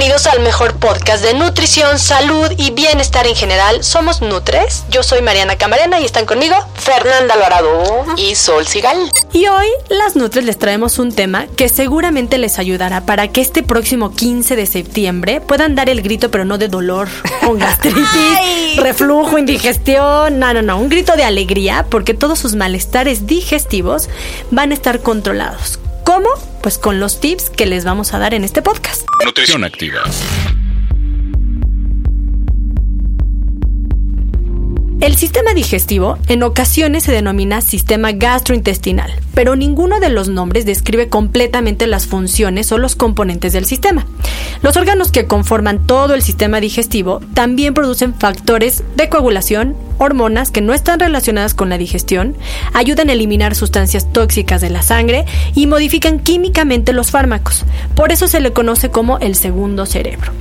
Bienvenidos al mejor podcast de nutrición, salud y bienestar en general. Somos Nutres, yo soy Mariana Camarena y están conmigo Fernanda Alvarado y Sol Sigal. Y hoy las Nutres les traemos un tema que seguramente les ayudará para que este próximo 15 de septiembre puedan dar el grito, pero no de dolor, con gastritis, reflujo, indigestión, no, no, no, un grito de alegría porque todos sus malestares digestivos van a estar controlados. ¿Cómo? Pues con los tips que les vamos a dar en este podcast. Nutrición activa. El sistema digestivo en ocasiones se denomina sistema gastrointestinal, pero ninguno de los nombres describe completamente las funciones o los componentes del sistema. Los órganos que conforman todo el sistema digestivo también producen factores de coagulación, hormonas que no están relacionadas con la digestión, ayudan a eliminar sustancias tóxicas de la sangre y modifican químicamente los fármacos. Por eso se le conoce como el segundo cerebro.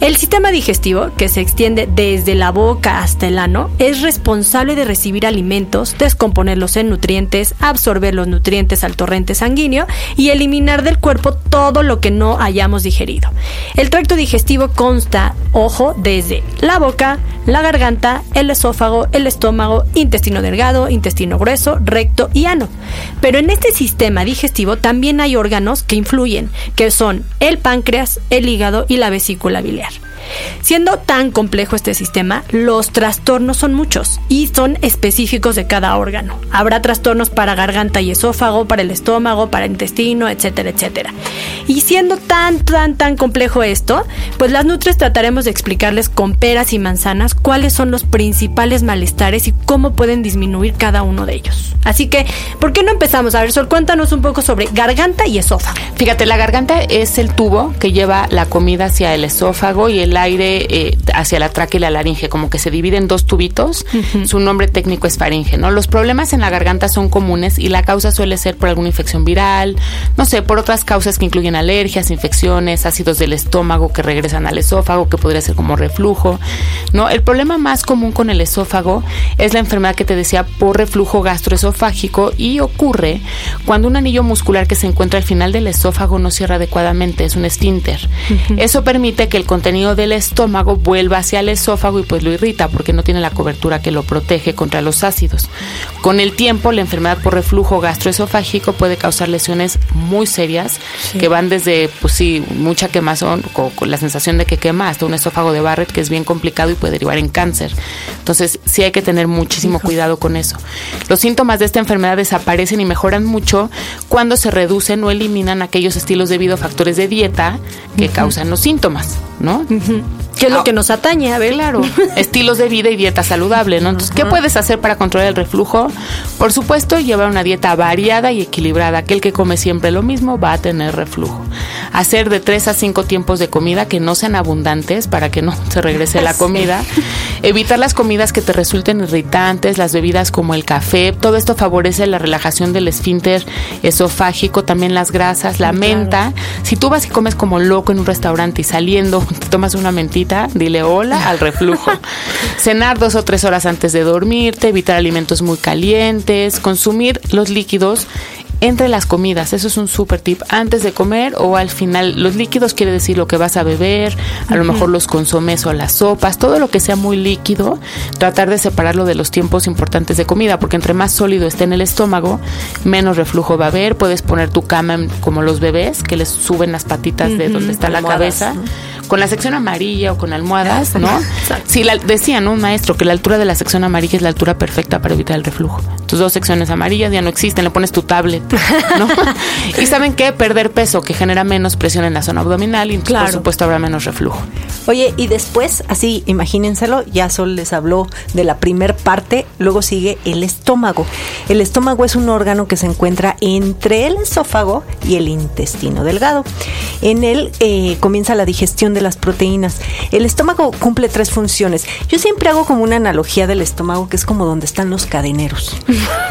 El sistema digestivo, que se extiende desde la boca hasta el ano, responsable de recibir alimentos, descomponerlos en nutrientes, absorber los nutrientes al torrente sanguíneo y eliminar del cuerpo todo lo que no hayamos digerido. El tracto digestivo consta, ojo, desde la boca, la garganta, el esófago, el estómago, intestino delgado, intestino grueso, recto y ano. Pero en este sistema digestivo también hay órganos que influyen, que son el páncreas, el hígado y la vesícula biliar. Siendo tan complejo este sistema, los trastornos son muchos y son específicos de cada órgano. Habrá trastornos para garganta y esófago, para el estómago, para el intestino, etcétera, etcétera. Y siendo tan, tan, tan complejo esto, pues las Nutres trataremos de explicarles con peras y manzanas cuáles son los principales malestares y cómo pueden disminuir cada uno de ellos. Así que, ¿por qué no empezamos? A ver, Sol, cuéntanos un poco sobre garganta y esófago. Fíjate, la garganta es el tubo que lleva la comida hacia el esófago y el aire eh, hacia la tráquea y la laringe, como que se divide en dos tubitos. Su nombre técnico es faringe, ¿no? Los problemas en la garganta son comunes y la causa suele ser por alguna infección viral, no sé, por otras causas que incluyen alergias, infecciones, ácidos del estómago que regresan al esófago, que podría ser como reflujo, ¿no? El problema más común con el esófago es la enfermedad que te decía por reflujo gastroesofágico y ocurre cuando un anillo muscular que se encuentra al final del esófago no cierra adecuadamente, es un esfínter. Eso permite que el contenido del estómago vuelva hacia el esófago y pues lo irrita porque no tiene la cobertura que lo protege contra los ácidos. Con el tiempo, la enfermedad por reflujo gastroesofágico puede causar lesiones muy serias que van desde, pues sí, mucha quemazón, con, con, la sensación de que quema, hasta un esófago de Barrett que es bien complicado y puede derivar en cáncer. Entonces, sí hay que tener muchísimo cuidado con eso. Los síntomas de esta enfermedad desaparecen y mejoran mucho cuando se reducen o eliminan aquellos estilos de vida o factores de dieta que causan los síntomas, ¿no? ¿Qué es lo que nos atañe? A ver, claro. Estilos de vida y dieta saludable, ¿no? Entonces, ¿qué puedes hacer para controlar el reflujo? Por supuesto, llevar una dieta variada y equilibrada. Aquel que come siempre lo mismo va a tener reflujo. Hacer de tres a cinco tiempos de comida que no sean abundantes para que no se regrese la comida. Evitar las comidas que te resulten irritantes, las bebidas como el café. Todo esto favorece la relajación del esfínter esofágico, también las grasas, la menta. Si tú vas y comes como loco en un restaurante y saliendo te tomas una mentita, dile hola al reflujo. Cenar dos o tres horas antes de dormirte, evitar alimentos muy calientes, consumir los líquidos entre las comidas. Eso es un super tip. Antes de comer o al final. Los líquidos quiere decir lo que vas a beber, a lo mejor los consomes o las sopas, todo lo que sea muy líquido, tratar de separarlo de los tiempos importantes de comida, porque entre más sólido esté en el estómago, menos reflujo va a haber. Puedes poner tu cama como los bebés, que les suben las patitas de donde está la cabeza. Con la sección amarilla o con almohadas, ¿no? Sí, la, decía, ¿no? Un maestro que la altura de la sección amarilla es la altura perfecta para evitar el reflujo. Tus dos secciones amarillas ya no existen, le pones tu tablet, ¿no? y saben que perder peso que genera menos presión en la zona abdominal y por supuesto habrá menos reflujo. Oye, y después, así, imagínenselo, ya Sol les habló de la primer parte, luego sigue el estómago. El estómago es un órgano que se encuentra entre el esófago y el intestino delgado. En él eh, comienza la digestión de las proteínas. El estómago cumple tres funciones. Yo siempre hago como una analogía del estómago que es como donde están los cadeneros.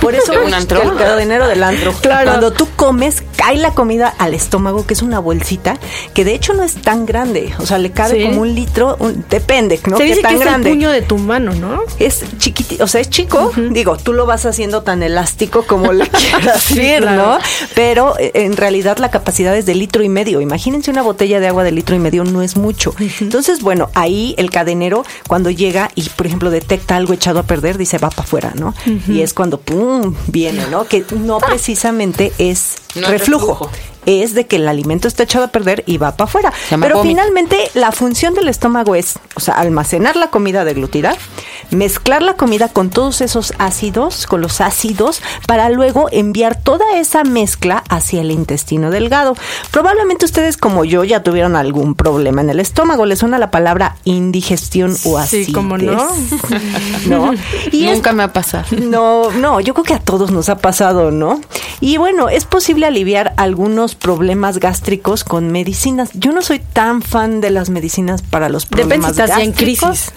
Por eso ¿Un antro? el cadenero del antro. Claro. Cuando tú comes, cae la comida al estómago, que es una bolsita, que de hecho no es tan grande. O sea, le cabe como un litro, depende, ¿no? Se dice tan que es grande. el puño de tu mano, ¿no? Es chiquitito, o sea, es chico. Digo, tú lo vas haciendo tan elástico como le quieras Sí, claro. ¿no? Pero eh, en realidad la capacidad es de litro y medio. Imagínense una botella de agua de litro y medio, no es mucho. Entonces, bueno, ahí el cadenero, cuando llega y, por ejemplo, detecta algo echado a perder, dice va para afuera, ¿no? Y es cuando, ¡pum!, viene, ¿no? Que no precisamente es No reflujo. Es de que el alimento está echado a perder y va para afuera. Pero vómito. finalmente la función del estómago es, o sea, almacenar la comida deglutida, mezclar la comida con todos esos ácidos, con los ácidos, para luego enviar toda esa mezcla hacia el intestino delgado. Probablemente ustedes como yo ya tuvieron algún problema en el estómago. ¿Les suena la palabra indigestión o Sí, acidez? cómo no. ¿No? Y es- Nunca me ha pasado. no, no, yo creo que a todos nos ha pasado, ¿no? Y bueno, es posible aliviar algunos problemas gástricos con medicinas. Yo no soy tan fan de las medicinas para los Depende problemas si estás ya en gástricos. crisis,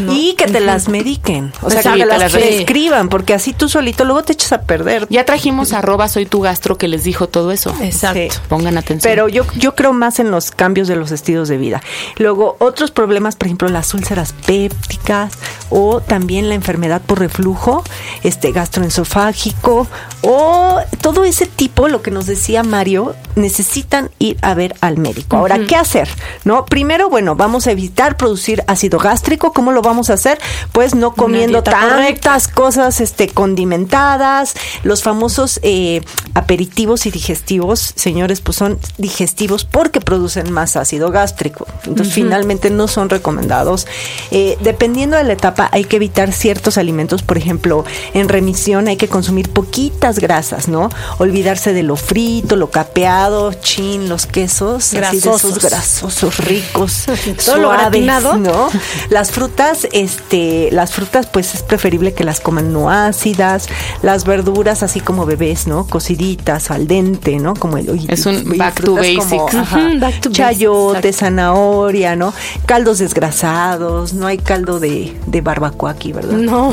¿no? Y que te las mediquen. O sea, que las las prescriban, porque así tú solito luego te echas a perder. Ya trajimos arroba soy tu gastro que les dijo todo eso. Exacto. Sí. Pongan atención. Pero yo, yo creo más en los cambios de los estilos de vida. Luego, otros problemas, por ejemplo, las úlceras pépticas o también la enfermedad por reflujo, este gastroesofágico o todo ese tipo, lo que nos decía Mario, necesitan ir a ver al médico. Ahora, ¿qué hacer? ¿No? Primero, bueno, vamos a evitar producir ácido gástrico. ¿Cómo lo vamos a hacer? Pues no comiendo correcta. tantas cosas este, condimentadas, los famosos eh, aperitivos y digestivos, señores, pues son digestivos porque producen más ácido gástrico. Entonces, finalmente no son recomendados. Eh, dependiendo de la etapa, hay que evitar ciertos alimentos. Por ejemplo, en remisión hay que consumir poquitas grasas, ¿no? Olvidarse de lo frito, lo capeado, chin, los quesos, así de esos Grasosos. grasosos ricos, Todo lo suaves, gratinado. ¿no? Las frutas, este, las frutas, pues es preferible que las coman no ácidas. Las verduras, así como bebés, ¿no? Cociditas, al dente, ¿no? Como el y- Es un y back to como, basics. ajá, back to chayote, basics, zanahoria, ¿no? Caldos desgrasados, no hay caldo de, de barbacoa aquí, ¿verdad? No.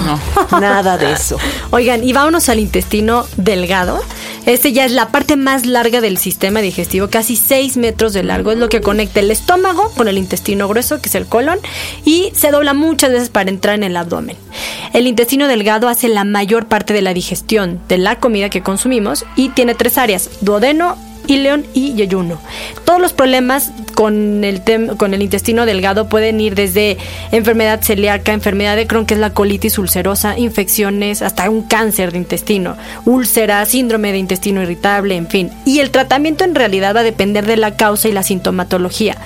Nada de eso. Oigan, y vámonos al intestino delgado. Este ya es la parte más larga del sistema digestivo, casi 6 metros de largo. Es lo que conecta el estómago con el intestino grueso, que es el colon, y se dobla muchas veces para entrar en el abdomen. El intestino delgado hace la mayor parte de la digestión de la comida que consumimos y tiene tres áreas, duodeno, ileón y yeyuno. Todos los problemas con el, con el intestino delgado pueden ir desde enfermedad celíaca, enfermedad de Crohn, que es la colitis ulcerosa, infecciones, hasta un cáncer de intestino, úlcera, síndrome de intestino irritable, en fin. Y el tratamiento en realidad va a depender de la causa y la sintomatología.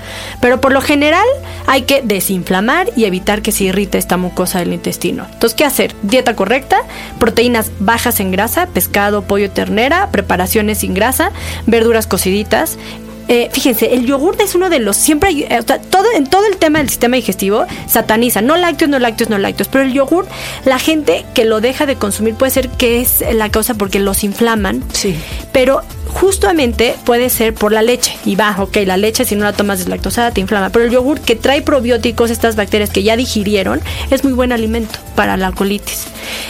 Pero por lo general hay que desinflamar y evitar que se irrite esta mucosa del intestino. Entonces, ¿qué hacer? Dieta correcta, proteínas bajas en grasa, pescado, pollo, ternera, preparaciones sin grasa, verduras cociditas. Eh, fíjense, el yogur es uno de los siempre hay, eh, todo en todo el tema del sistema digestivo sataniza, no lácteos, no lácteos, no lácteos, pero el yogur la gente que lo deja de consumir puede ser que es la causa porque los inflaman. Sí. Pero justamente puede ser por la leche. Y va, ok, la leche si no la tomas deslactosada te inflama. Pero el yogur que trae probióticos, estas bacterias que ya digirieron, es muy buen alimento para la colitis.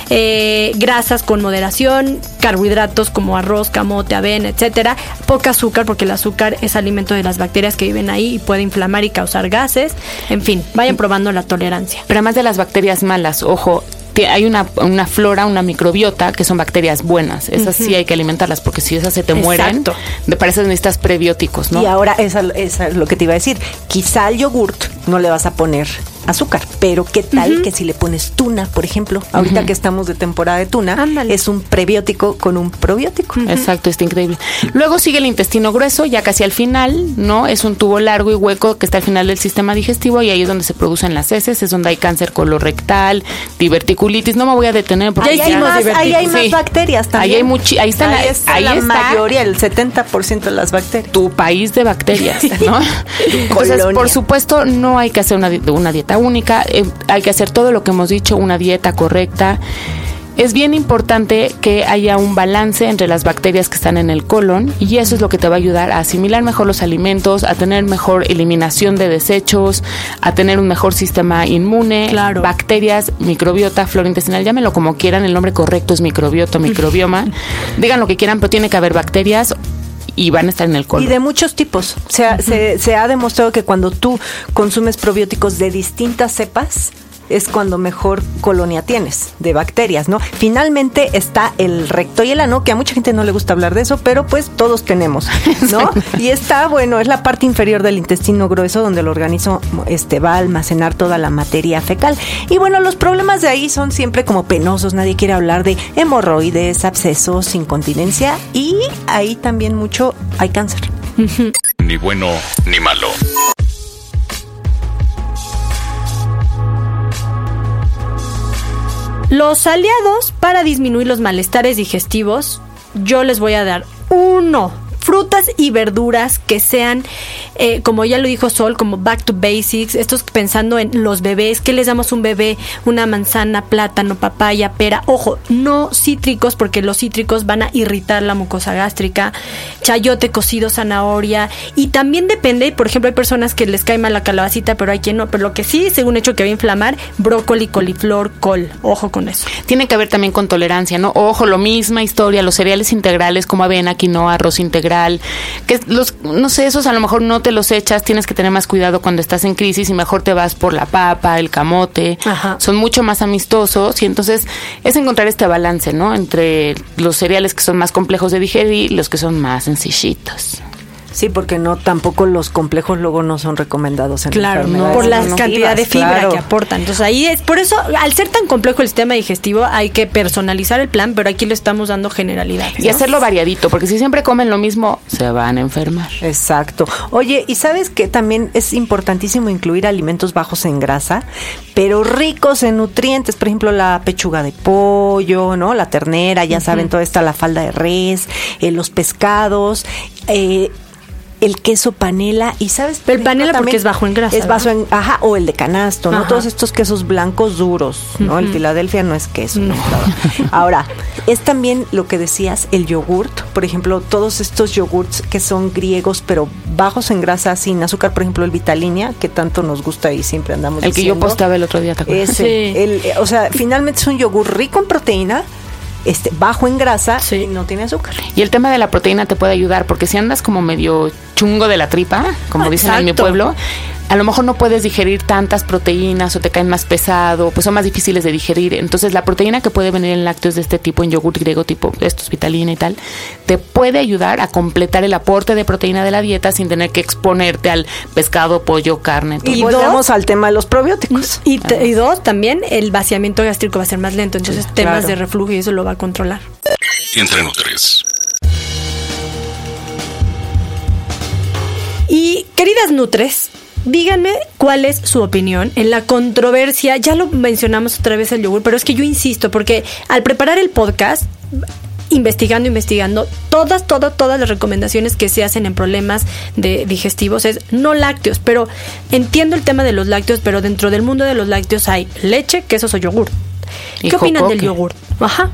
Eh, grasas con moderación, carbohidratos como arroz, camote, avena, etcétera. Poca azúcar porque el azúcar es alimento de las bacterias que viven ahí y puede inflamar y causar gases. En fin, vayan probando la tolerancia. Pero además de las bacterias malas, ojo, hay una, una flora, una microbiota que son bacterias buenas. Esas sí hay que alimentarlas porque si esas se te mueren, para esas necesitas prebióticos, ¿no? Y ahora, esa, esa es lo que te iba a decir. Quizá al yogurt no le vas a poner azúcar. Pero qué tal que si le pones tuna, por ejemplo, ahorita que estamos de temporada de tuna, es un prebiótico con un probiótico. Exacto, está increíble. Luego sigue el intestino grueso, ya casi al final, ¿no? Es un tubo largo y hueco que está al final del sistema digestivo y ahí es donde se producen las heces, es donde hay cáncer colorectal, diverticulitis. No me voy a detener porque ahí hay, más, ahí hay más bacterias también. Ahí hay muchi ahí está, ahí está la, mayoría, el 70% de las bacterias. Tu país de bacterias, ¿no? Entonces, por supuesto, no hay que hacer una, una dieta única, eh, hay que hacer todo lo que hemos dicho, una dieta correcta. Es bien importante que haya un balance entre las bacterias que están en el colon y eso es lo que te va a ayudar a asimilar mejor los alimentos, a tener mejor eliminación de desechos, a tener un mejor sistema inmune, bacterias, microbiota, flora intestinal, llámenlo como quieran, el nombre correcto es microbiota, microbioma. Digan lo que quieran, pero tiene que haber bacterias y van a estar en el colon. Y de muchos tipos. se, se ha demostrado que cuando tú consumes probióticos de distintas cepas, es cuando mejor colonia tienes de bacterias, ¿no? Finalmente está el recto y el ano, que a mucha gente no le gusta hablar de eso, pero pues todos tenemos, ¿no? y está, bueno, es la parte inferior del intestino grueso donde el organismo este, va a almacenar toda la materia fecal. Y bueno, los problemas de ahí son siempre como penosos, nadie quiere hablar de hemorroides, abscesos, incontinencia y ahí también mucho hay cáncer. Ni bueno ni malo. Los aliados para disminuir los malestares digestivos, yo les voy a dar uno frutas y verduras que sean, eh, como ya lo dijo Sol, como back to basics, estos pensando en los bebés, que les damos un bebé? Una manzana, plátano, papaya, pera. Ojo, no cítricos porque los cítricos van a irritar la mucosa gástrica, chayote cocido, zanahoria. Y también depende, por ejemplo, hay personas que les cae mal la calabacita, pero hay quien no. Pero lo que sí, según hecho que va a inflamar, brócoli, coliflor, col. Ojo con eso. Tiene que ver también con tolerancia, ¿no? Ojo, lo misma historia, los cereales integrales como avena, quinoa, arroz integral que los, no sé, esos a lo mejor no te los echas, tienes que tener más cuidado cuando estás en crisis y mejor te vas por la papa, el camote, son mucho más amistosos y entonces es encontrar este balance, ¿no? Entre los cereales que son más complejos de digerir y los que son más sencillitos. Sí, porque no tampoco los complejos luego no son recomendados en Claro, por la cantidad de fibra que aportan. Entonces ahí es por eso al ser tan complejo el sistema digestivo hay que personalizar el plan, pero aquí le estamos dando generalidad. Y hacerlo variadito, porque si siempre comen lo mismo se van a enfermar. Exacto. Oye, y sabes que también es importantísimo incluir alimentos bajos en grasa, pero ricos en nutrientes, por ejemplo, la pechuga de pollo, ¿no? La ternera, ya saben, toda esta la falda de res, eh, los pescados, eh, el queso panela y sabes el panela porque es bajo en grasa es bajo en ajá o el de canasto no todos estos quesos blancos duros no el Filadelfia no es queso no. ahora es también lo que decías el yogurt. Por ejemplo todos estos yogurts que son griegos pero bajos en grasa sin azúcar. Por ejemplo el Vitalinia que tanto nos gusta y siempre andamos el que yo postaba el otro día ¿te acuerdas? Ese, o sea finalmente es un yogur rico en proteína este, bajo en grasa y no tiene azúcar. Y el tema de la proteína te puede ayudar, porque si andas como medio chungo de la tripa, como dicen en mi pueblo, a lo mejor no puedes digerir tantas proteínas o te caen más pesado, pues son más difíciles de digerir. Entonces la proteína que puede venir en lácteos de este tipo, en yogur griego tipo estos, vitalina y tal, te puede ayudar a completar el aporte de proteína de la dieta sin tener que exponerte al pescado, pollo, carne. Y volvemos al tema de los probióticos. Y, dos, también el vaciamiento gástrico va a ser más lento, entonces temas de reflujo y eso lo va a controlar. Entre nutres. Y queridas nutres, díganme cuál es su opinión en la controversia. Ya lo mencionamos otra vez el yogur, pero es que yo insisto, porque al preparar el podcast, investigando, investigando, todas, todas, todas las recomendaciones que se hacen en problemas de digestivos es no lácteos, pero entiendo el tema de los lácteos, pero dentro del mundo de los lácteos hay leche, quesos o yogur. ¿Qué opinan del yogur? Ajá.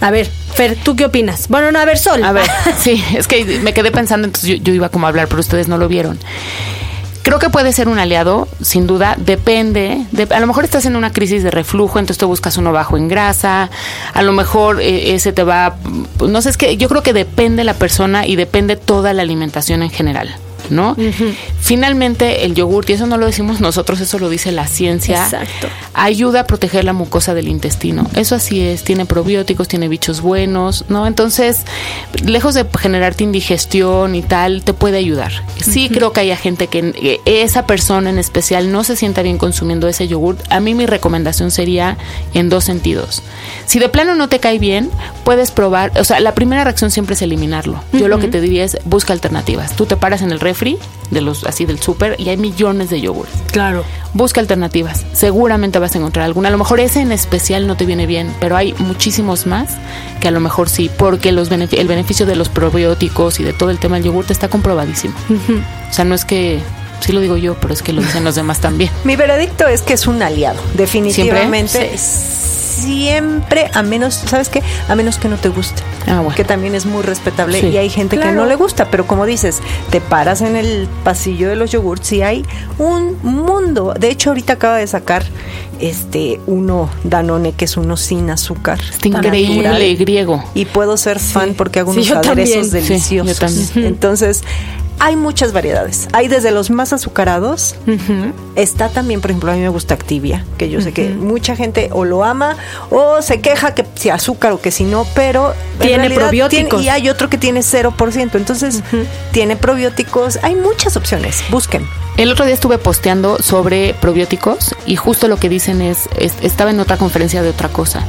A ver, Fer, ¿tú qué opinas? Bueno, no, a ver, Sol. A ver, sí, es que me quedé pensando, entonces yo, yo iba como a hablar, pero ustedes no lo vieron. Creo que puede ser un aliado, sin duda, depende. De, a lo mejor estás en una crisis de reflujo, entonces te buscas uno bajo en grasa. A lo mejor eh, ese te va. No sé, es que yo creo que depende la persona y depende toda la alimentación en general. ¿No? Finalmente, el yogur, y eso no lo decimos nosotros, eso lo dice la ciencia, Exacto. ayuda a proteger la mucosa del intestino. Eso así es, tiene probióticos, tiene bichos buenos, ¿no? Entonces, lejos de generarte indigestión y tal, te puede ayudar. Sí creo que haya gente que esa persona en especial no se sienta bien consumiendo ese yogur. A mí mi recomendación sería en dos sentidos. Si de plano no te cae bien, puedes probar, o sea, la primera reacción siempre es eliminarlo. Yo lo que te diría es busca alternativas. Tú te paras en el refri de los así del súper y hay millones de yogures. Claro. Busca alternativas. Seguramente vas a encontrar alguna. A lo mejor ese en especial no te viene bien, pero hay muchísimos más que a lo mejor sí, porque los benefi- el beneficio de los probióticos y de todo el tema del yogur está comprobadísimo. O sea, no es que sí lo digo yo, pero es que lo dicen los demás también. Mi veredicto es que es un aliado, definitivamente. Siempre, a menos, ¿sabes qué? A menos que no te guste. Ah, bueno. Que también es muy respetable Sí. y hay gente que no le gusta, pero como dices, te paras en el pasillo de los yogurts y hay un mundo. De hecho, ahorita acaba de sacar este uno Danone que es uno sin azúcar. Está increíble natural. griego. Y puedo ser fan porque hago Sí, unos yo aderezos también. Sí, deliciosos. yo también. Entonces, hay muchas variedades. Hay desde los más azucarados. Está también, por ejemplo, a mí me gusta Activia, que yo sé que mucha gente o lo ama o se queja que si azúcar o que si no, pero en Tiene probióticos. y hay otro que tiene 0%. Entonces, tiene probióticos. Hay muchas opciones. Busquen. El otro día estuve posteando sobre probióticos y justo lo que dicen es, es- estaba en otra conferencia de otra cosa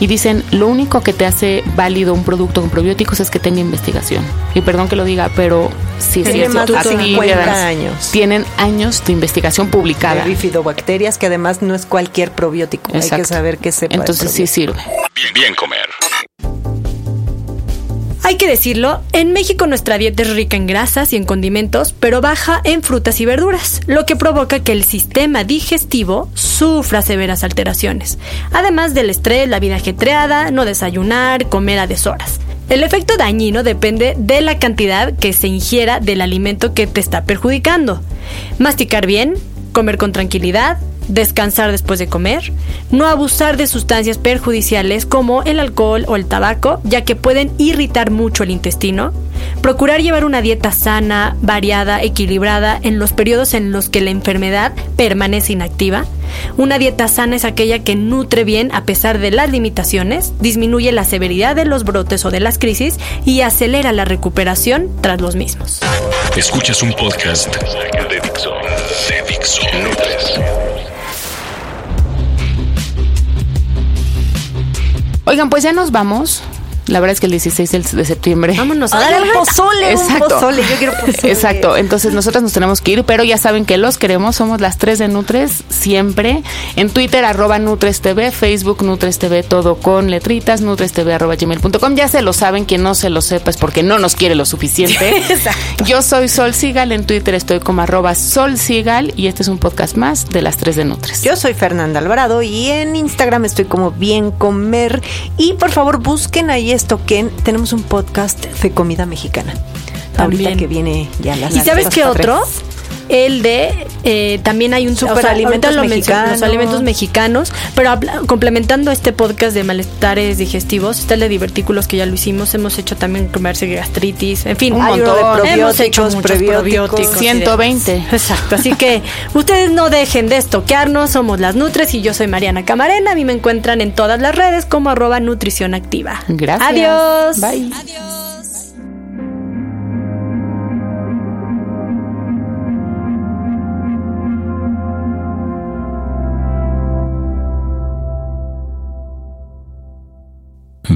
y dicen lo único que te hace válido un producto con probióticos es que tenga investigación. Y perdón que lo diga, pero sí es Tiene cierto. más de Así, 50 además, años. Tienen años de investigación publicada. De bifidobacterias, que además no es cualquier probiótico. Hay que saber qué sepa. Entonces sí sirve. Bien, bien comer. Hay que decirlo, en México nuestra dieta es rica en grasas y en condimentos, pero baja en frutas y verduras, lo que provoca que el sistema digestivo sufra severas alteraciones, además del estrés, la vida ajetreada, no desayunar, comer a deshoras. El efecto dañino depende de la cantidad que se ingiera del alimento que te está perjudicando. Masticar bien, comer con tranquilidad, descansar después de comer, no abusar de sustancias perjudiciales como el alcohol o el tabaco, ya que pueden irritar mucho el intestino, procurar llevar una dieta sana, variada, equilibrada en los periodos en los que la enfermedad permanece inactiva. Una dieta sana es aquella que nutre bien a pesar de las limitaciones, disminuye la severidad de los brotes o de las crisis y acelera la recuperación tras los mismos. Escuchas un podcast de Dixo. De Dixo. Oigan, pues ya nos vamos. La verdad es que el 16 del- de septiembre. Vámonos a dar el pozole, Exacto. pozole, yo quiero pozole. Exacto, entonces nosotros nos tenemos que ir, pero ya saben que los queremos, somos las tres de Nutres siempre. En Twitter, arroba Nutres TV, Facebook Nutres TV, todo con letritas, Nutres TV, arroba gmail.com. Ya se lo saben, quien no se lo sepa es porque no nos quiere lo suficiente. Yo soy Sol Sigal, en Twitter estoy como arroba Sol Sigal y este es un podcast más de las tres de Nutres. Yo soy Fernanda Alvarado y en Instagram estoy como Bien Comer. Y por favor busquen ahí esto que tenemos un podcast de comida mexicana. Ahorita que viene ya las ¿Y sabes qué otro? El de eh, también hay un mencioné, mexicanos. los alimentos mexicanos, pero habla- complementando este podcast de malestares digestivos, está el de divertículos que ya lo hicimos, hemos hecho también comerse gastritis, en fin, Un montón. de hemos hecho probióticos, muchos prebióticos. probióticos y 120. demás. Exacto, así que ustedes no dejen de estoquearnos, somos las Nutres y yo soy Mariana Camarena, a mí me encuentran en todas las redes como arroba nutrición activa. Gracias. Adiós. Bye.